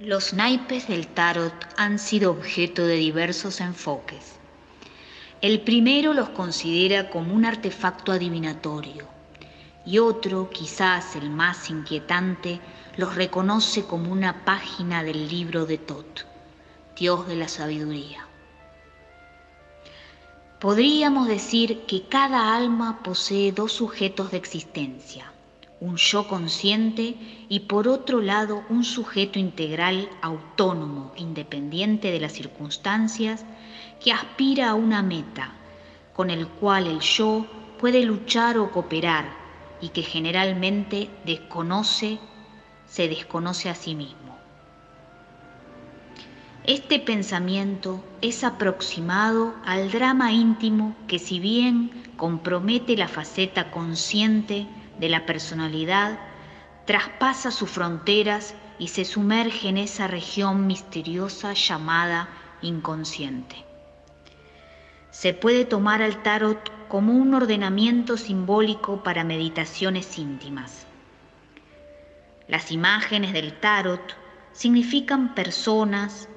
Los naipes del tarot han sido objeto de diversos enfoques. El primero los considera como un artefacto adivinatorio y otro, quizás el más inquietante, los reconoce como una página del libro de Tot, Dios de la sabiduría. Podríamos decir que cada alma posee dos sujetos de existencia, un yo consciente y por otro lado un sujeto integral autónomo, independiente de las circunstancias, que aspira a una meta, con el cual el yo puede luchar o cooperar y que generalmente desconoce, se desconoce a sí mismo. Este pensamiento es aproximado al drama íntimo que si bien compromete la faceta consciente de la personalidad, traspasa sus fronteras y se sumerge en esa región misteriosa llamada inconsciente. Se puede tomar al tarot como un ordenamiento simbólico para meditaciones íntimas. Las imágenes del tarot significan personas,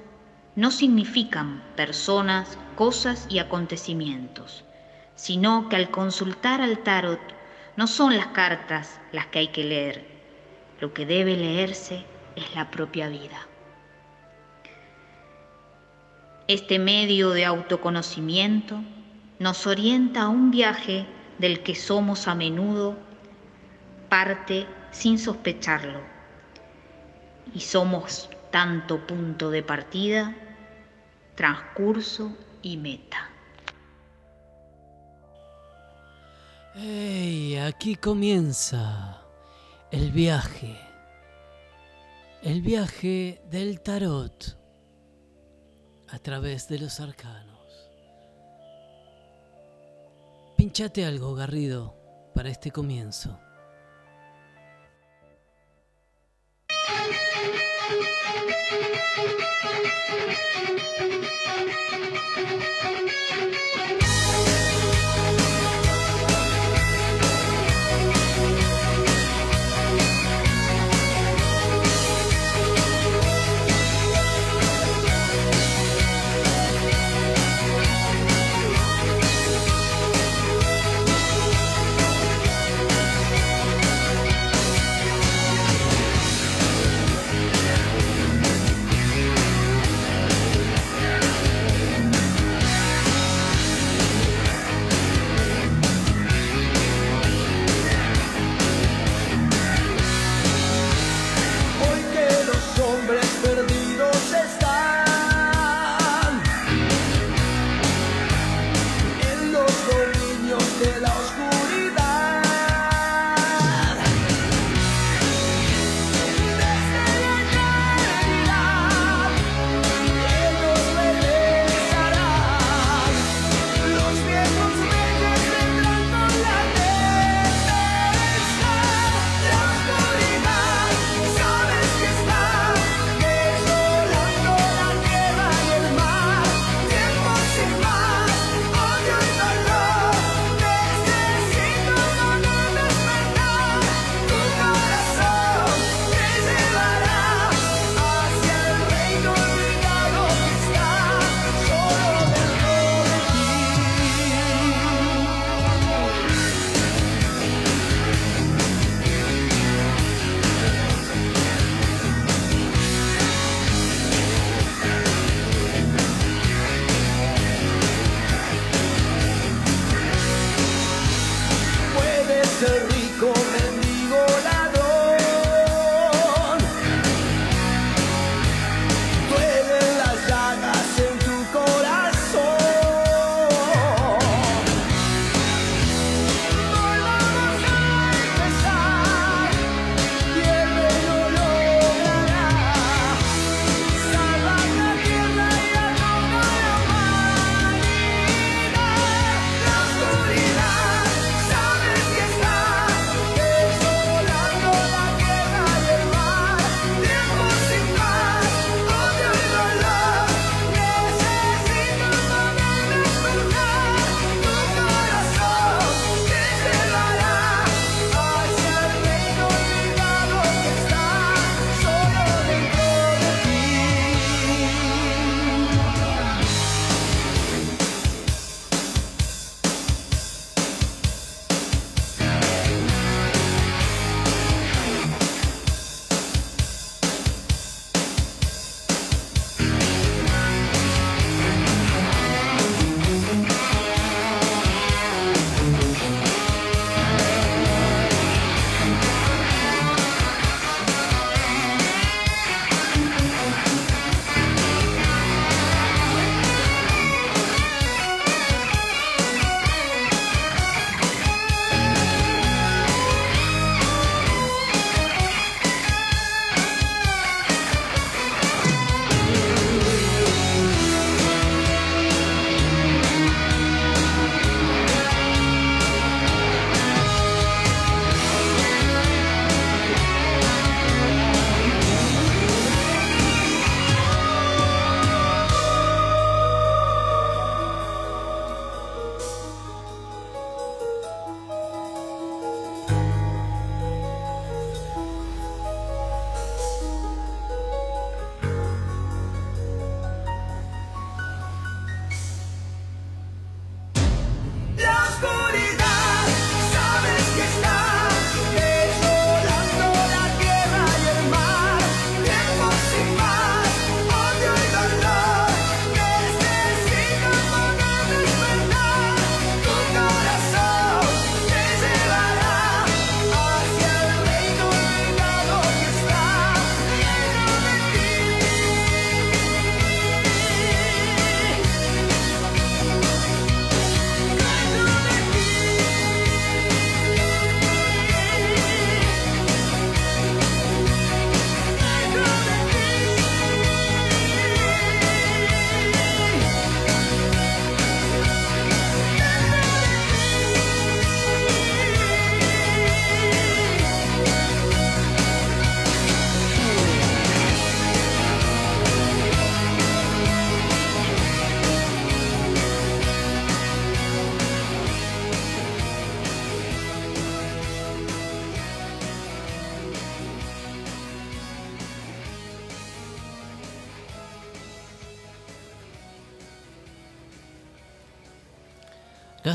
no significan personas, cosas y acontecimientos, sino que al consultar al tarot no son las cartas las que hay que leer, lo que debe leerse es la propia vida. Este medio de autoconocimiento nos orienta a un viaje del que somos a menudo parte sin sospecharlo y somos tanto punto de partida, transcurso y meta. Hey, aquí comienza el viaje. El viaje del tarot a través de los arcanos. Pinchate algo, Garrido, para este comienzo.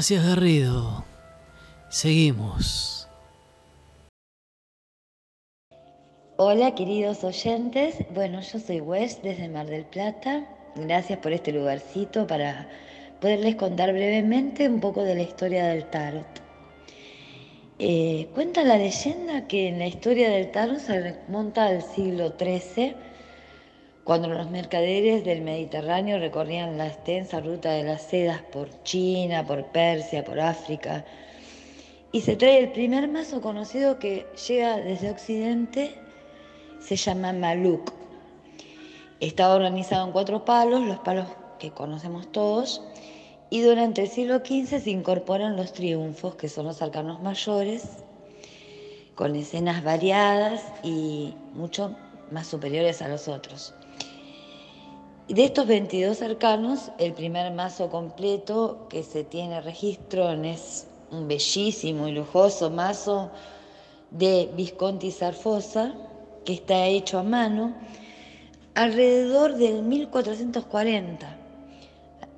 Gracias Garrido. Seguimos. Hola queridos oyentes, bueno yo soy Wes desde Mar del Plata, gracias por este lugarcito para poderles contar brevemente un poco de la historia del tarot. Eh, cuenta la leyenda que en la historia del tarot se remonta al siglo XIII, cuando los mercaderes del Mediterráneo recorrían la extensa ruta de las sedas por China, por Persia, por África, y se trae el primer mazo conocido que llega desde Occidente, se llama Maluk. Estaba organizado en cuatro palos, los palos que conocemos todos, y durante el siglo XV se incorporan los triunfos, que son los arcanos mayores, con escenas variadas y mucho más superiores a los otros. De estos 22 arcanos, el primer mazo completo que se tiene registro es un bellísimo y lujoso mazo de Visconti Sarfosa, que está hecho a mano alrededor del 1440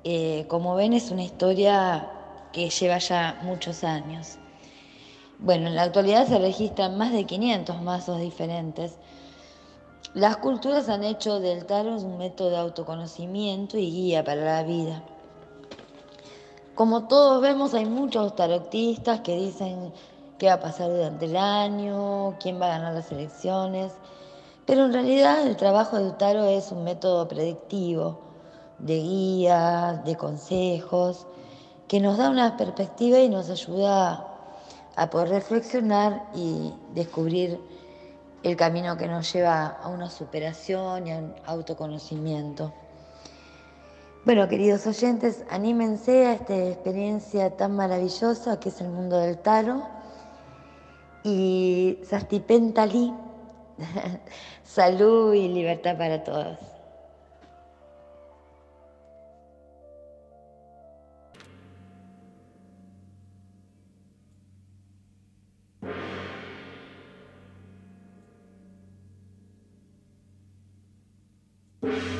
eh, como ven, es una historia que lleva ya muchos años. Bueno, en la actualidad se registran más de 500 mazos diferentes. Las culturas han hecho del tarot un método de autoconocimiento y guía para la vida. Como todos vemos, hay muchos tarotistas que dicen qué va a pasar durante el año, quién va a ganar las elecciones, pero en realidad el trabajo del tarot es un método predictivo de guías, de consejos, que nos da una perspectiva y nos ayuda a poder reflexionar y descubrir el camino que nos lleva a una superación y a un autoconocimiento. Bueno, queridos oyentes, anímense a esta experiencia tan maravillosa que es el mundo del taro. Y Sastipentali, salud y libertad para todos. you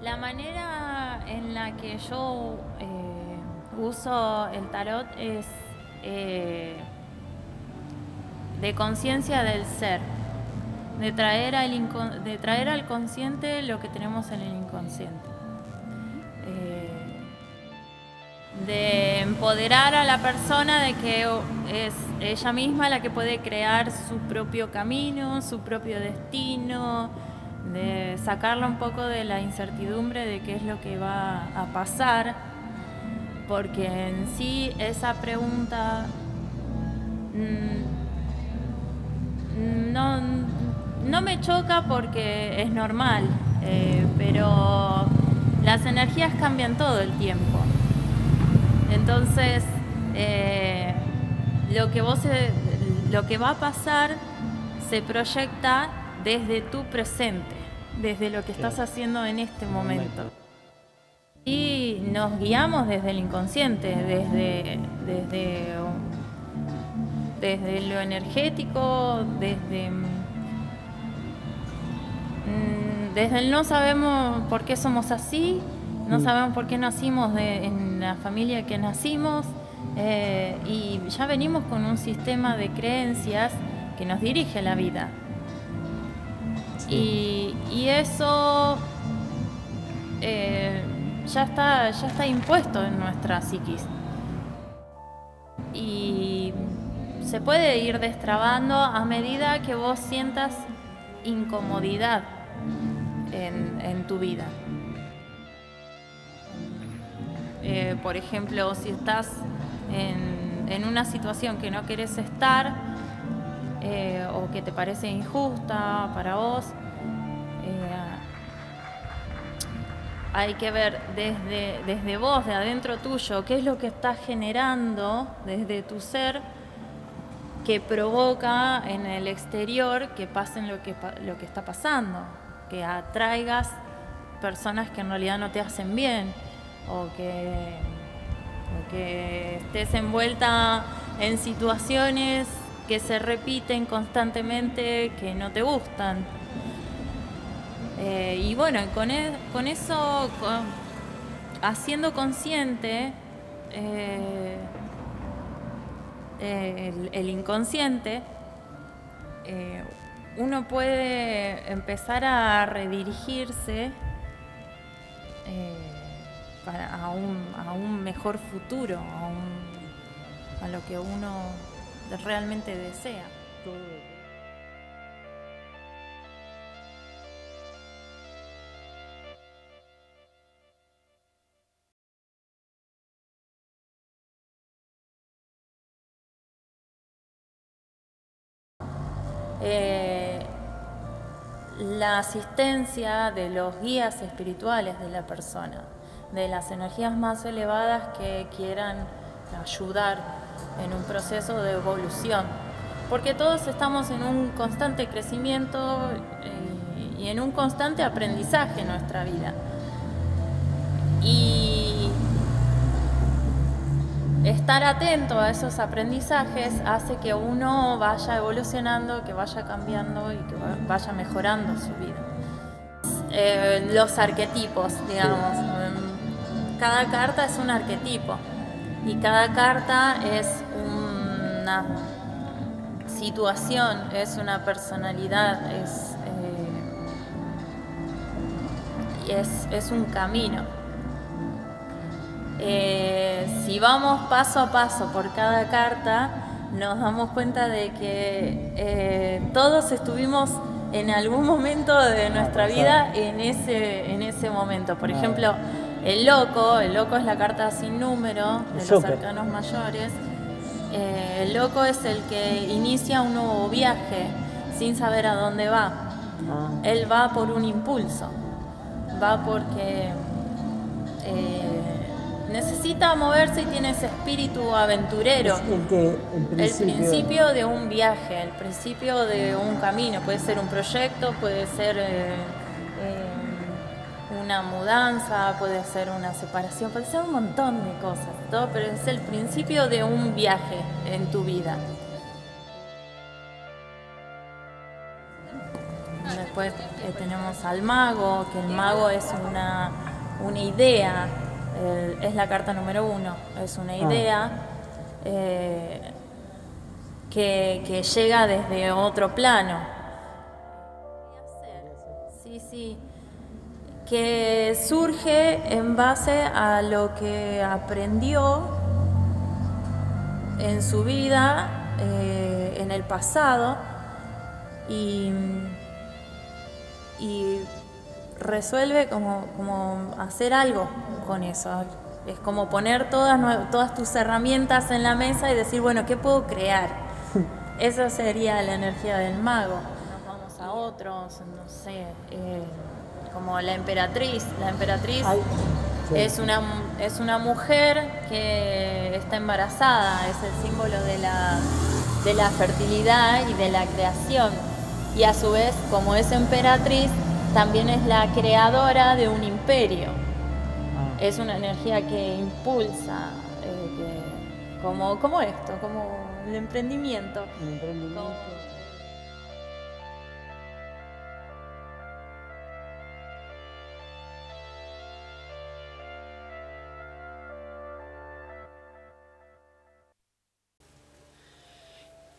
La manera en la que yo eh, uso el tarot es eh, de conciencia del ser, de traer, al de traer al consciente lo que tenemos en el inconsciente. Eh, de empoderar a la persona de que es ella misma la que puede crear su propio camino, su propio destino, de sacarla un poco de la incertidumbre de qué es lo que va a pasar, porque en sí esa pregunta mm, no, no me choca porque es normal, eh, pero las energías cambian todo el tiempo. Entonces, eh, lo, que vos, eh, lo que va a pasar se proyecta desde tu presente, desde lo que estás haciendo en este momento. Y nos guiamos desde el inconsciente, desde, desde, desde lo energético, desde, mm, desde el no sabemos por qué somos así, no mm. sabemos por qué nacimos en la familia que nacimos eh, y ya venimos con un sistema de creencias que nos dirige la vida. Y, eso eh, ya, está, ya está impuesto en nuestra psiquis. Y se puede ir destrabando a medida que vos sientas incomodidad en tu vida. Eh, por ejemplo, si estás en, una situación que no querés estar eh, o que te parece injusta para vos, hay que ver desde, desde vos, de adentro tuyo, qué es lo que estás generando desde tu ser que provoca en el exterior que pasen lo que, lo que está pasando, que atraigas personas que en realidad no te hacen bien o que, estés envuelta en situaciones que se repiten constantemente, que no te gustan. Eh, y bueno, con, e, con eso, haciendo consciente eh, el, inconsciente, eh, uno puede empezar a redirigirse a, un, mejor futuro, a, lo que uno realmente desea. Eh, la asistencia de los guías espirituales de la persona de las energías más elevadas que quieran ayudar en un proceso de evolución. Porque todos estamos en un constante crecimiento eh, y en un constante aprendizaje en nuestra vida. Estar atento a esos aprendizajes hace que uno vaya evolucionando, que vaya cambiando y que vaya mejorando su vida. Eh, los arquetipos, digamos cada carta es un arquetipo y cada carta es una situación, es una personalidad, es, eh, es, un camino. Eh, si vamos paso a paso por cada carta, nos damos cuenta de que eh, todos estuvimos en algún momento de nuestra vida en ese, en ese momento. Por ejemplo, el loco, el loco es la carta sin número de los arcanos mayores. Eh, el loco es el que inicia un nuevo viaje sin saber a dónde va. Ah. Él va por un impulso, va porque eh, necesita moverse y tiene ese espíritu aventurero. el, principio... de un viaje, el principio de un camino. Puede ser un proyecto, puede ser eh, una mudanza, puede ser una separación, puede ser un montón de cosas, todo, pero es el principio de un viaje en tu vida. Después eh, tenemos al mago, que el mago es una, una idea, es la carta número uno, es una ah. idea eh, que, que llega desde otro plano. Sí, sí que surge en base a lo que aprendió en su vida, eh, en el pasado, y, resuelve como, hacer algo con eso. Es como poner todas, todas tus herramientas en la mesa y decir, bueno, ¿qué puedo crear? Esa sería la energía del mago. Nos vamos a otros, no sé. Eh, como la emperatriz. La emperatriz es, una, es una mujer que está embarazada, es el símbolo de la, de la fertilidad y de la creación. Y a su vez, como es emperatriz, también es la creadora de un imperio. Ah. Es una energía que impulsa, eh, como, como esto, como el emprendimiento. El emprendimiento.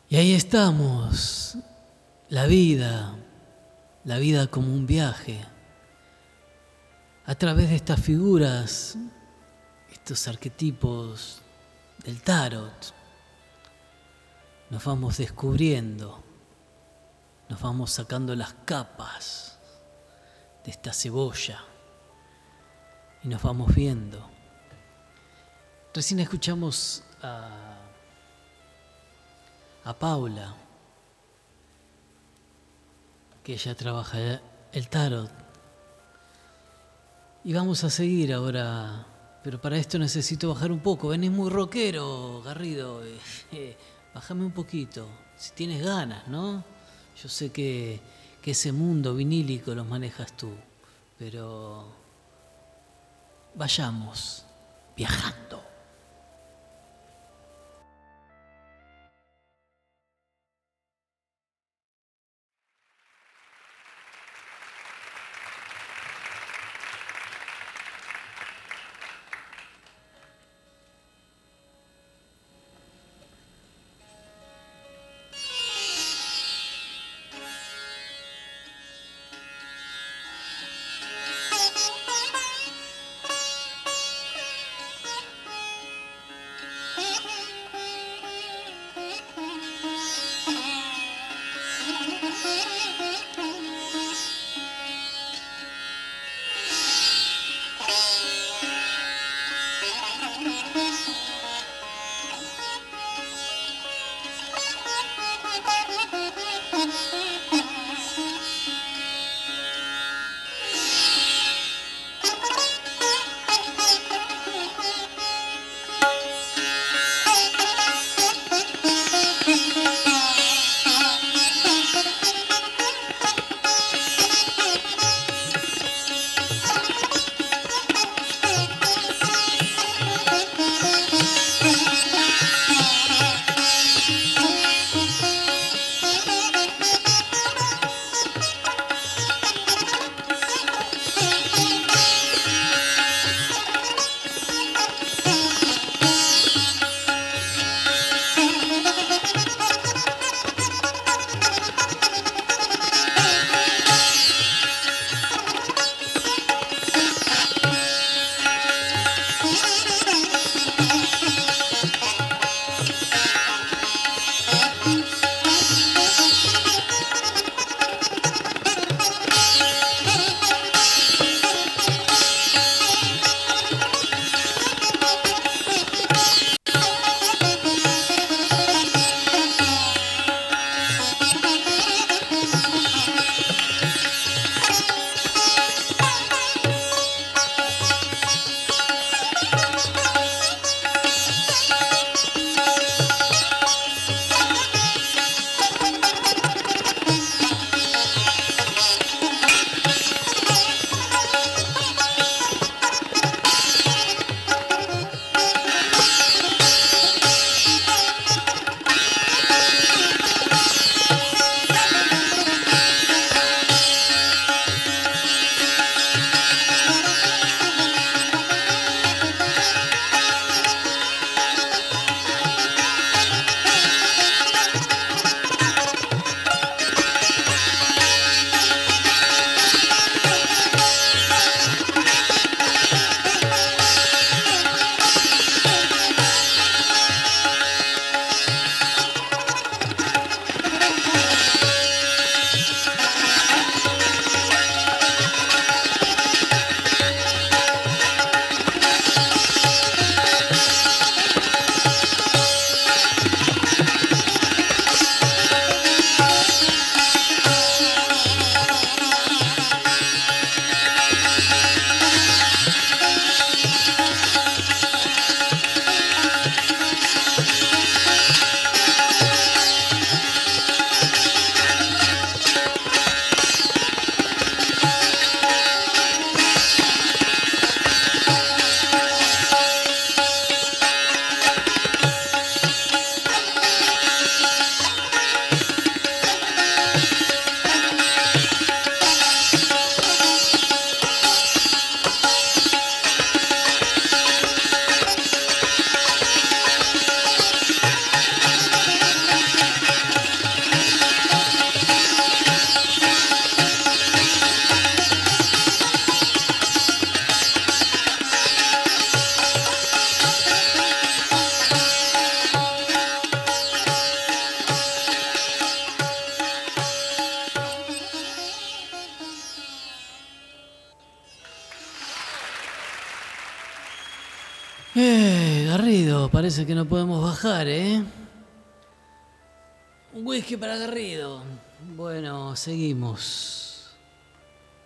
Y ahí estamos, la vida, la vida como un viaje. A través de estas figuras, estos arquetipos del tarot, nos vamos descubriendo, nos vamos sacando las capas de esta cebolla y nos vamos viendo. Recién escuchamos a a Paula, que ella trabaja el tarot. Y vamos a seguir ahora, pero para esto necesito bajar un poco. Venís muy rockero, Garrido. Eh, bájame un poquito, si tienes ganas, ¿no? Yo sé que, que ese mundo vinílico los manejas tú, pero vayamos viajando.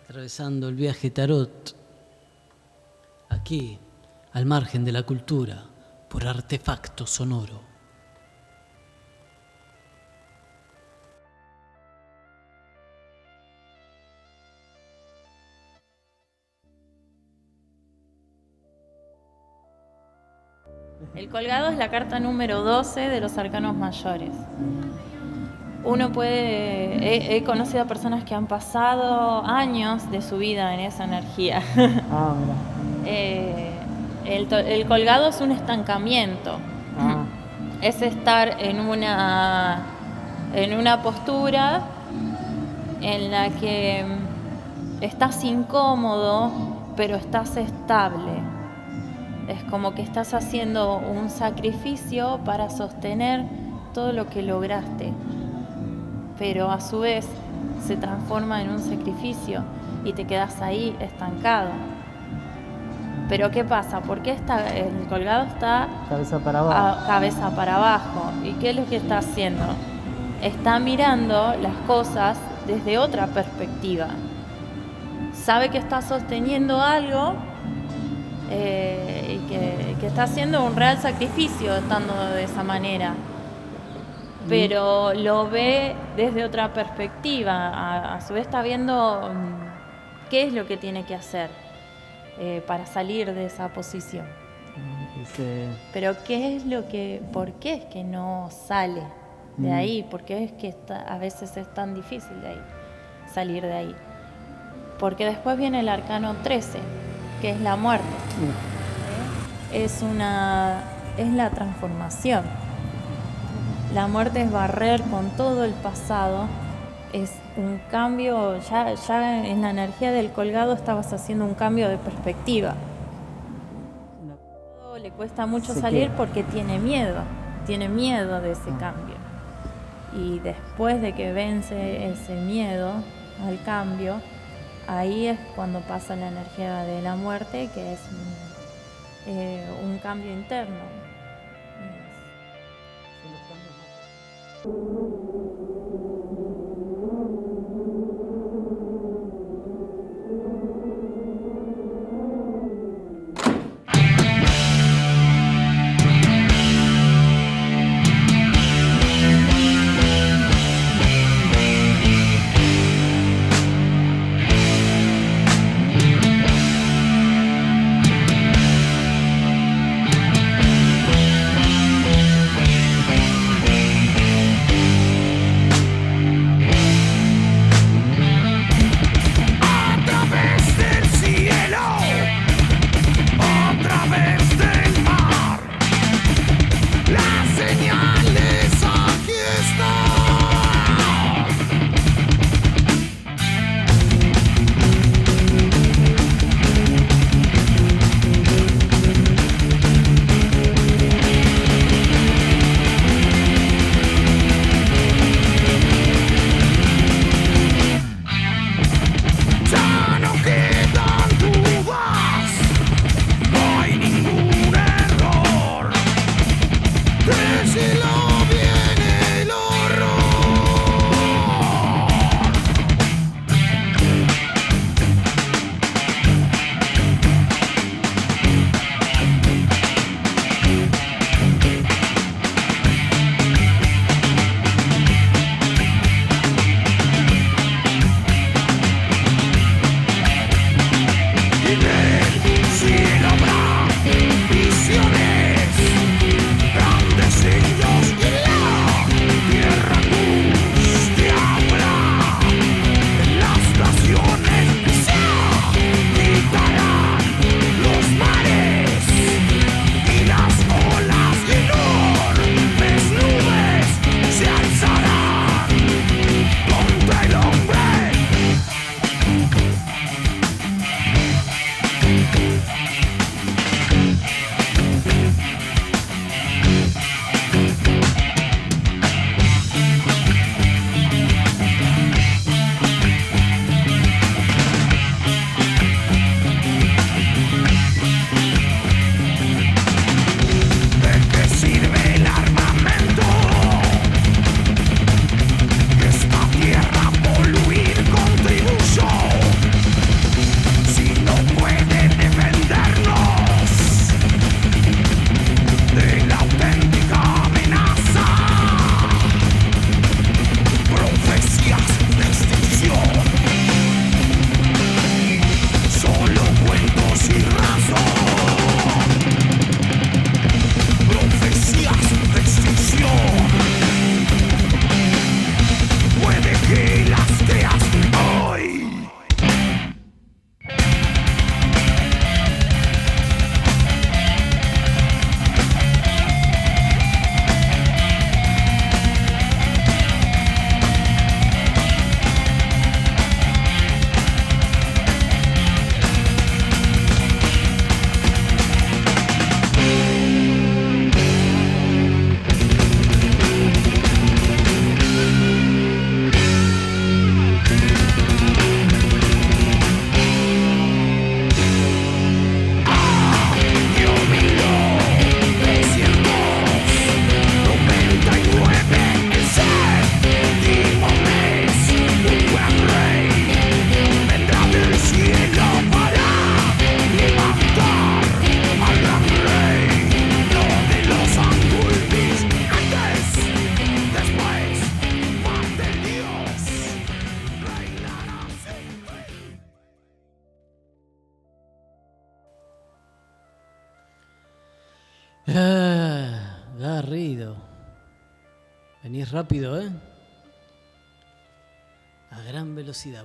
Atravesando el viaje tarot. Aquí, al margen de la cultura, por artefacto sonoro. El colgado es la carta número 12 de los arcanos mayores. Uno puede, he, conocido a personas que han pasado años de su vida en esa energía. Ah, eh, el, colgado es un estancamiento. Ah. Es estar en una, en una postura en la que estás incómodo, pero estás estable es como que estás haciendo un sacrificio para sostener todo lo que lograste, pero a su vez se transforma en un sacrificio y te quedas ahí estancado. Pero ¿qué pasa? ¿Por qué está, el colgado está cabeza para abajo? cabeza para abajo? ¿Y qué es lo que está haciendo? Está mirando las cosas desde otra perspectiva. Sabe que está sosteniendo algo, eh, y que, está haciendo un real sacrificio estando de esa manera. Pero lo ve desde otra perspectiva, a, su vez está viendo mm, qué es lo que tiene que hacer eh, para salir de esa posición. Pero qué es lo que, ¿por qué es que no sale de mm. ahí? ¿Por qué es que a veces es tan difícil de ahí, salir de ahí? Porque después viene el arcano 13 que es la muerte. Es una es la transformación. La muerte es barrer con todo el pasado, es un cambio, ya, ya en la energía del colgado estabas haciendo un cambio de perspectiva. Le cuesta mucho salir porque tiene miedo, tiene miedo de ese ah. cambio. Y después de que vence ese miedo al cambio, ahí es cuando pasa la energía de la muerte, que es un, eh, un cambio interno. Thank you.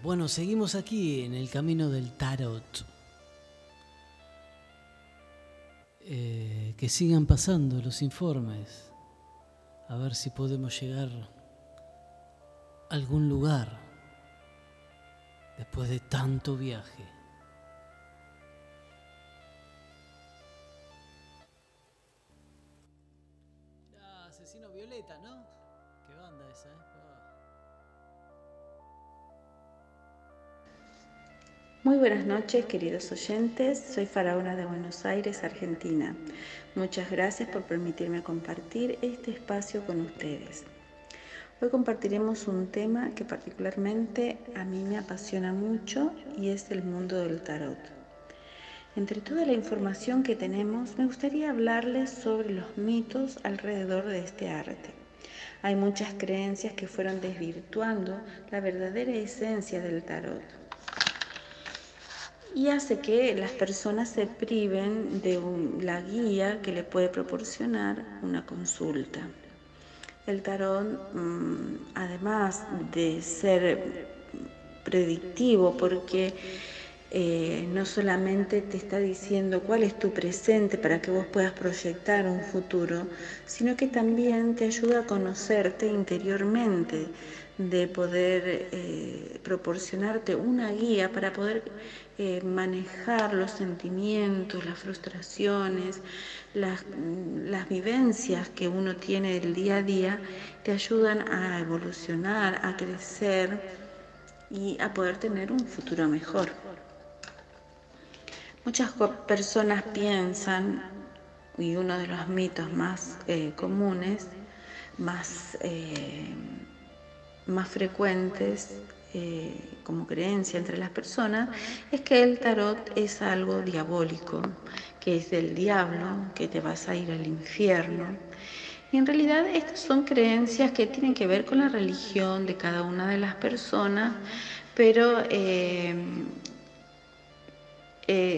Bueno, seguimos aquí en el camino del tarot. Eh, que sigan pasando los informes. A ver si podemos llegar a algún lugar después de tanto viaje. Muy buenas noches, queridos oyentes. Soy Faraona de Buenos Aires, Argentina. Muchas gracias por permitirme compartir este espacio con ustedes. Hoy compartiremos un tema que particularmente a mí me apasiona mucho y es el mundo del tarot. Entre toda la información que tenemos, me gustaría hablarles sobre los mitos alrededor de este arte. Hay muchas creencias que fueron desvirtuando la verdadera esencia del tarot y hace que las personas se priven de la guía que le puede proporcionar una consulta. El tarot, mm, además de ser predictivo, porque eh, no solamente te está diciendo cuál es tu presente para que vos puedas proyectar un futuro, sino que también te ayuda a conocerte interiormente, de poder eh, proporcionarte una guía para poder eh, manejar los sentimientos, las frustraciones, las, las vivencias que uno tiene del día a día, te ayudan a evolucionar, a crecer y a poder tener un futuro mejor. Muchas personas piensan, y uno de los mitos más eh, comunes, más, eh, más frecuentes eh, como creencia entre las personas, es que el tarot es algo diabólico, que es del diablo, que te vas a ir al infierno. Y en realidad estas son creencias que tienen que ver con la religión de cada una de las personas, pero eh,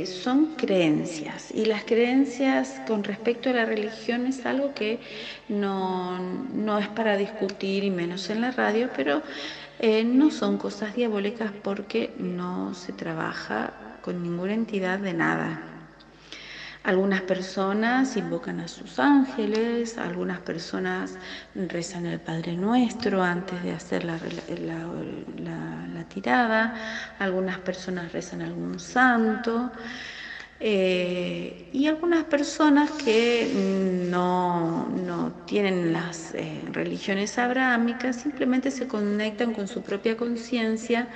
son creencias y las creencias con respecto a la religión es algo que no, no es para discutir y menos en la radio, pero eh, no son cosas diabólicas porque no se trabaja con ninguna entidad de nada. Algunas personas invocan a sus ángeles, algunas personas rezan el Padre Nuestro antes de hacer la, tirada, algunas personas rezan algún santo. Eh, y algunas personas que no, tienen las eh, religiones abrámicas simplemente se conectan con su propia conciencia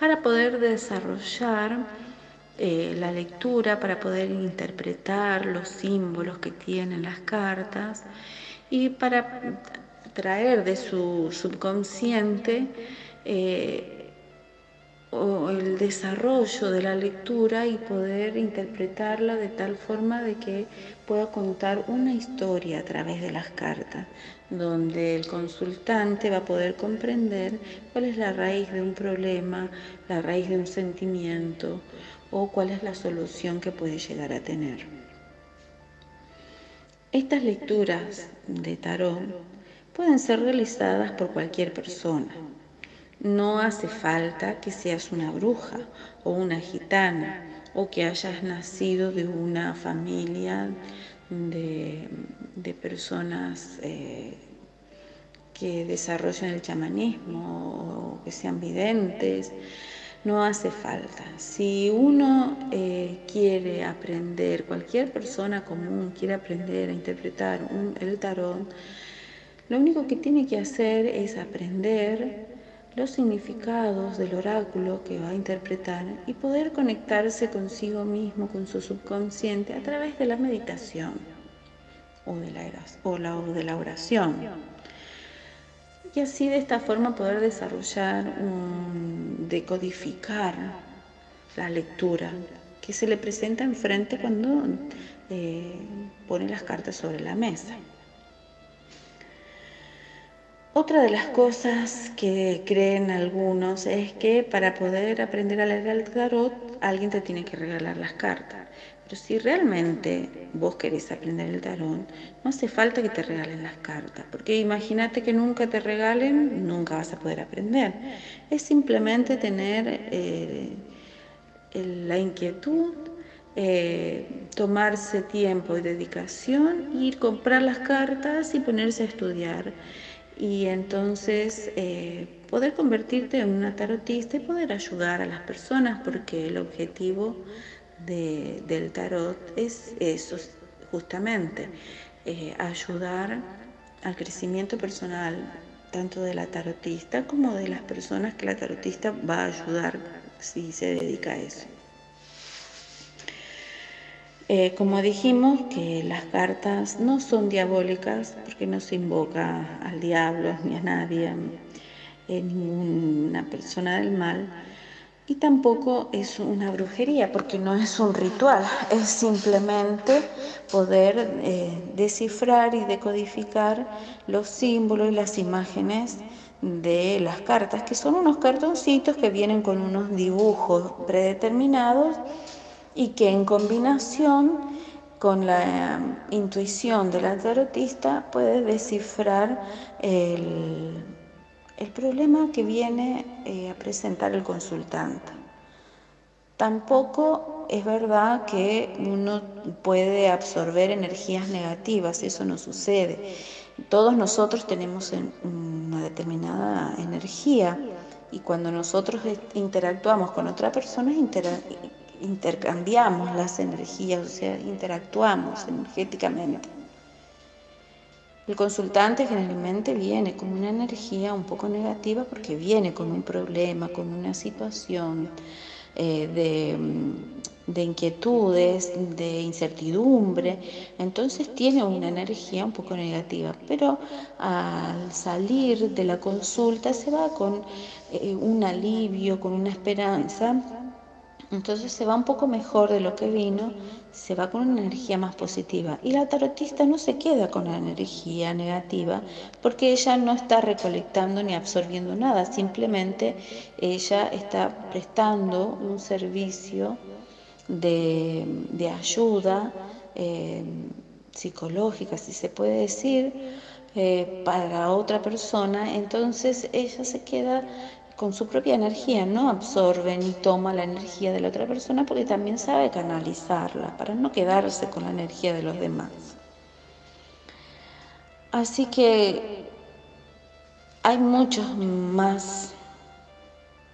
para poder desarrollar eh, la lectura para poder interpretar los símbolos que tienen las cartas y para traer de su subconsciente eh, el desarrollo de la lectura y poder interpretarla de tal forma de que pueda contar una historia a través de las cartas, donde el consultante va a poder comprender cuál es la raíz de un problema, la raíz de un sentimiento o cuál es la solución que puede llegar a tener. Estas lecturas de tarot pueden ser realizadas por cualquier persona. No hace falta que seas una bruja o una gitana o que hayas nacido de una familia de, personas eh, que desarrollan el chamanismo o que sean videntes no hace falta. Si uno eh, quiere aprender, cualquier persona común quiere aprender a interpretar el tarot, lo único que tiene que hacer es aprender los significados del oráculo que va a interpretar y poder conectarse consigo mismo, con su subconsciente, a través de la meditación o de la, oración y así de esta forma poder desarrollar, decodificar la lectura que se le presenta enfrente cuando eh, pone las cartas sobre la mesa. Otra de las cosas que creen algunos es que para poder aprender a leer el tarot alguien te tiene que regalar las cartas. Pero si realmente vos querés aprender el tarot, no hace falta que te regalen las cartas, porque imagínate que nunca te regalen, nunca vas a poder aprender. Es simplemente tener eh, la inquietud, eh, tomarse tiempo y dedicación, ir comprar las cartas y ponerse a estudiar. Y entonces eh, poder convertirte en una tarotista y poder ayudar a las personas, porque el objetivo del tarot es eso, justamente, eh, ayudar al crecimiento personal, tanto de la tarotista como de las personas que la tarotista va a ayudar si se dedica a eso. Eh, como dijimos, que las cartas no son diabólicas porque no se invoca al diablo ni a nadie, eh, ninguna persona del mal, y tampoco es una brujería porque no es un ritual, es simplemente poder eh, descifrar y decodificar los símbolos y las imágenes de las cartas, que son unos cartoncitos que vienen con unos dibujos predeterminados y que en combinación con la intuición de la tarotista puede descifrar el, problema que viene eh, a presentar el consultante. Tampoco es verdad que uno puede absorber energías negativas, eso no sucede. Todos nosotros tenemos una determinada energía y cuando nosotros interactuamos con otra persona, intercambiamos las energías, o sea, interactuamos energéticamente. El consultante generalmente viene con una energía un poco negativa porque viene con un problema, con una situación eh, de, de, inquietudes, de incertidumbre, entonces tiene una energía un poco negativa, pero al salir de la consulta se va con eh, un alivio, con una esperanza entonces se va un poco mejor de lo que vino, se va con una energía más positiva. Y la tarotista no se queda con la energía negativa porque ella no está recolectando ni absorbiendo nada, simplemente ella está prestando un servicio de, ayuda eh, psicológica, si se puede decir, eh, para otra persona. Entonces ella se queda con su propia energía, no absorbe ni toma la energía de la otra persona porque también sabe canalizarla para no quedarse con la energía de los demás. Así que hay muchos más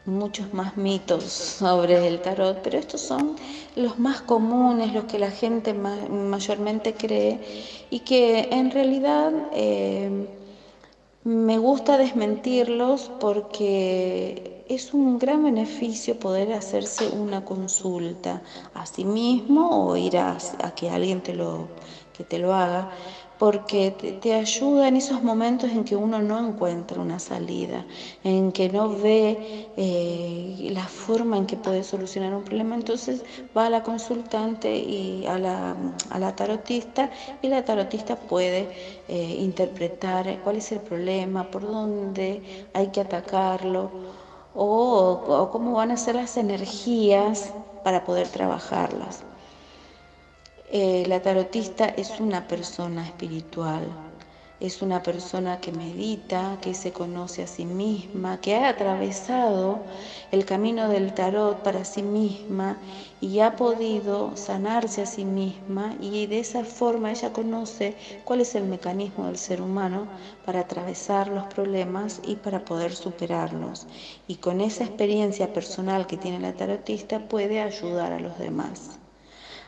muchos más mitos sobre el tarot, pero estos son los más comunes, los que la gente mayormente cree y que en realidad eh, me gusta desmentirlos porque es un gran beneficio poder hacerse una consulta a sí mismo o ir a, que alguien te lo, que te lo haga porque te, ayuda en esos momentos en que uno no encuentra una salida, en que no ve eh, la forma en que puede solucionar un problema. Entonces va a la consultante y a la, a la tarotista y la tarotista puede eh, interpretar cuál es el problema, por dónde hay que atacarlo o, o cómo van a ser las energías para poder trabajarlas. Eh, la tarotista es una persona espiritual, es una persona que medita, que se conoce a sí misma, que ha atravesado el camino del tarot para sí misma y ha podido sanarse a sí misma y de esa forma ella conoce cuál es el mecanismo del ser humano para atravesar los problemas y para poder superarlos. Y con esa experiencia personal que tiene la tarotista puede ayudar a los demás.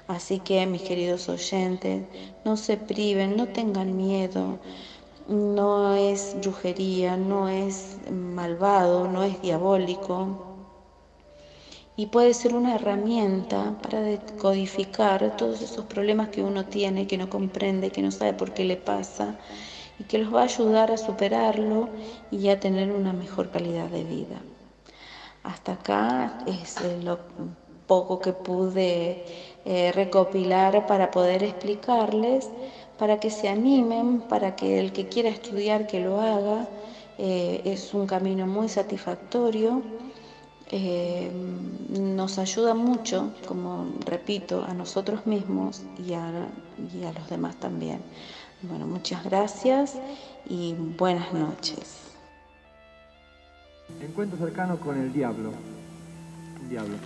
Así que, mis queridos oyentes, no se priven, no tengan miedo. No es brujería, no es malvado, no es diabólico. Y puede ser una herramienta para decodificar todos esos problemas que uno tiene, que no comprende, que no sabe por qué le pasa y que los va a ayudar a superarlo y a tener una mejor calidad de vida. Hasta acá es lo poco que pude eh, recopilar para poder explicarles, para que se animen, para que el que quiera estudiar que lo haga. Eh, es un camino muy satisfactorio eh, nos ayuda mucho, como repito, a nosotros mismos y a, y a los demás también. Bueno, muchas gracias y buenas noches. Encuentro cercano con el diablo. El diablo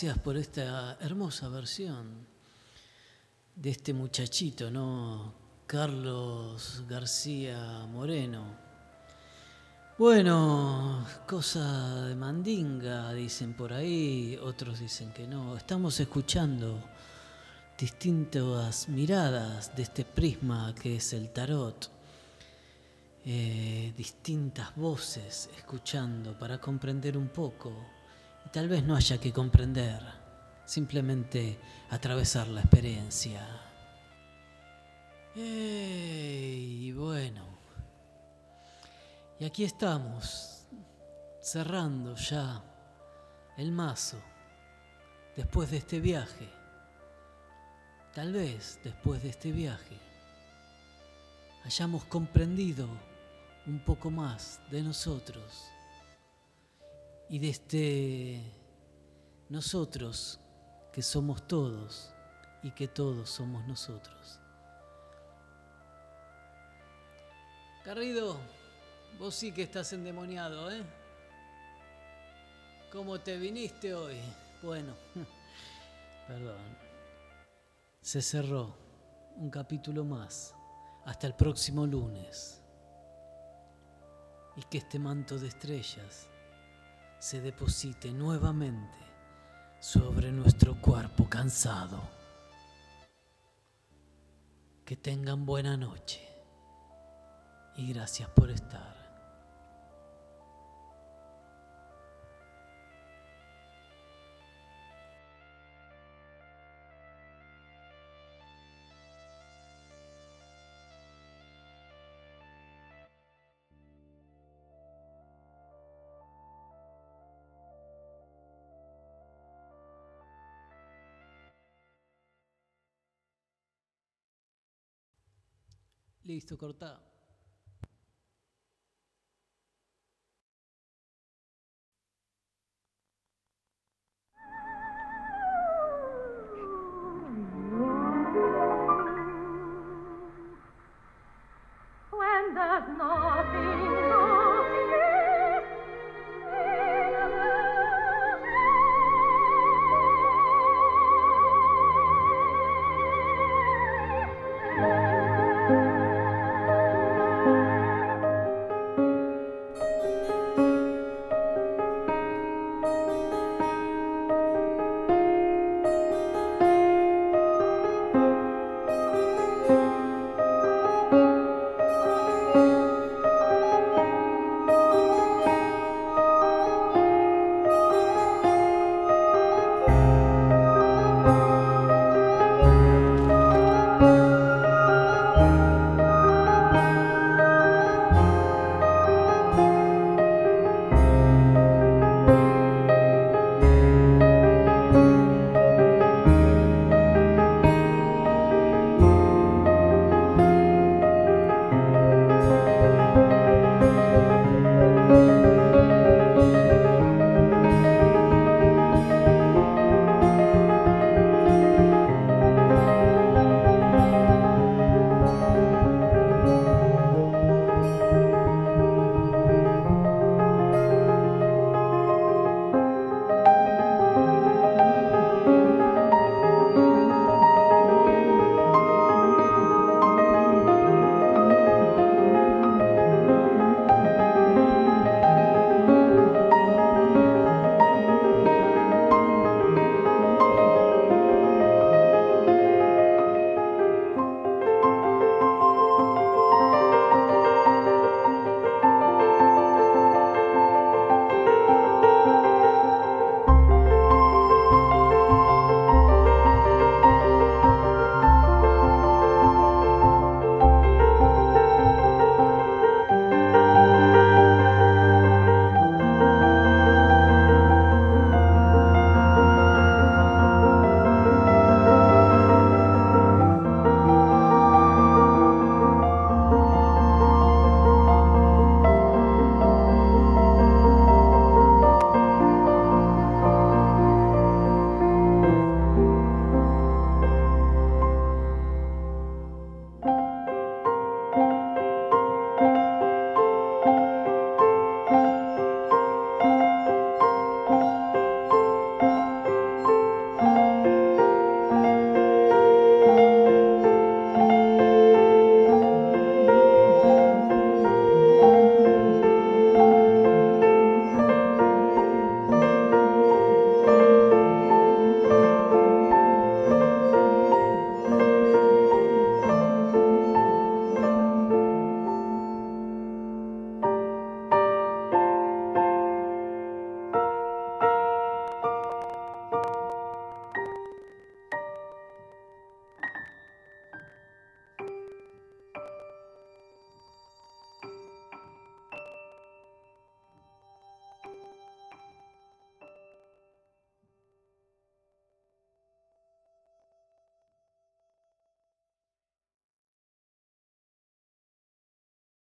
Gracias por esta hermosa versión de este muchachito, ¿no? Carlos García Moreno. Bueno, cosa de mandinga, dicen por ahí, otros dicen que no. Estamos escuchando distintas miradas de este prisma que es el tarot. Eh, distintas voces escuchando para comprender un poco. Y tal vez no haya que comprender, simplemente atravesar la experiencia. y bueno, y aquí estamos, cerrando ya el mazo, después de este viaje. Tal vez después de este viaje hayamos comprendido un poco más de nosotros y de este nosotros que somos todos y que todos somos nosotros. Garrido, vos sí que estás endemoniado, ¿eh? ¿Cómo te viniste hoy? Bueno, perdón. Se cerró un capítulo más. Hasta el próximo lunes. Y que este manto de estrellas se deposite nuevamente sobre nuestro cuerpo cansado. Que tengan buena noche y gracias por estar. Listo, cortado.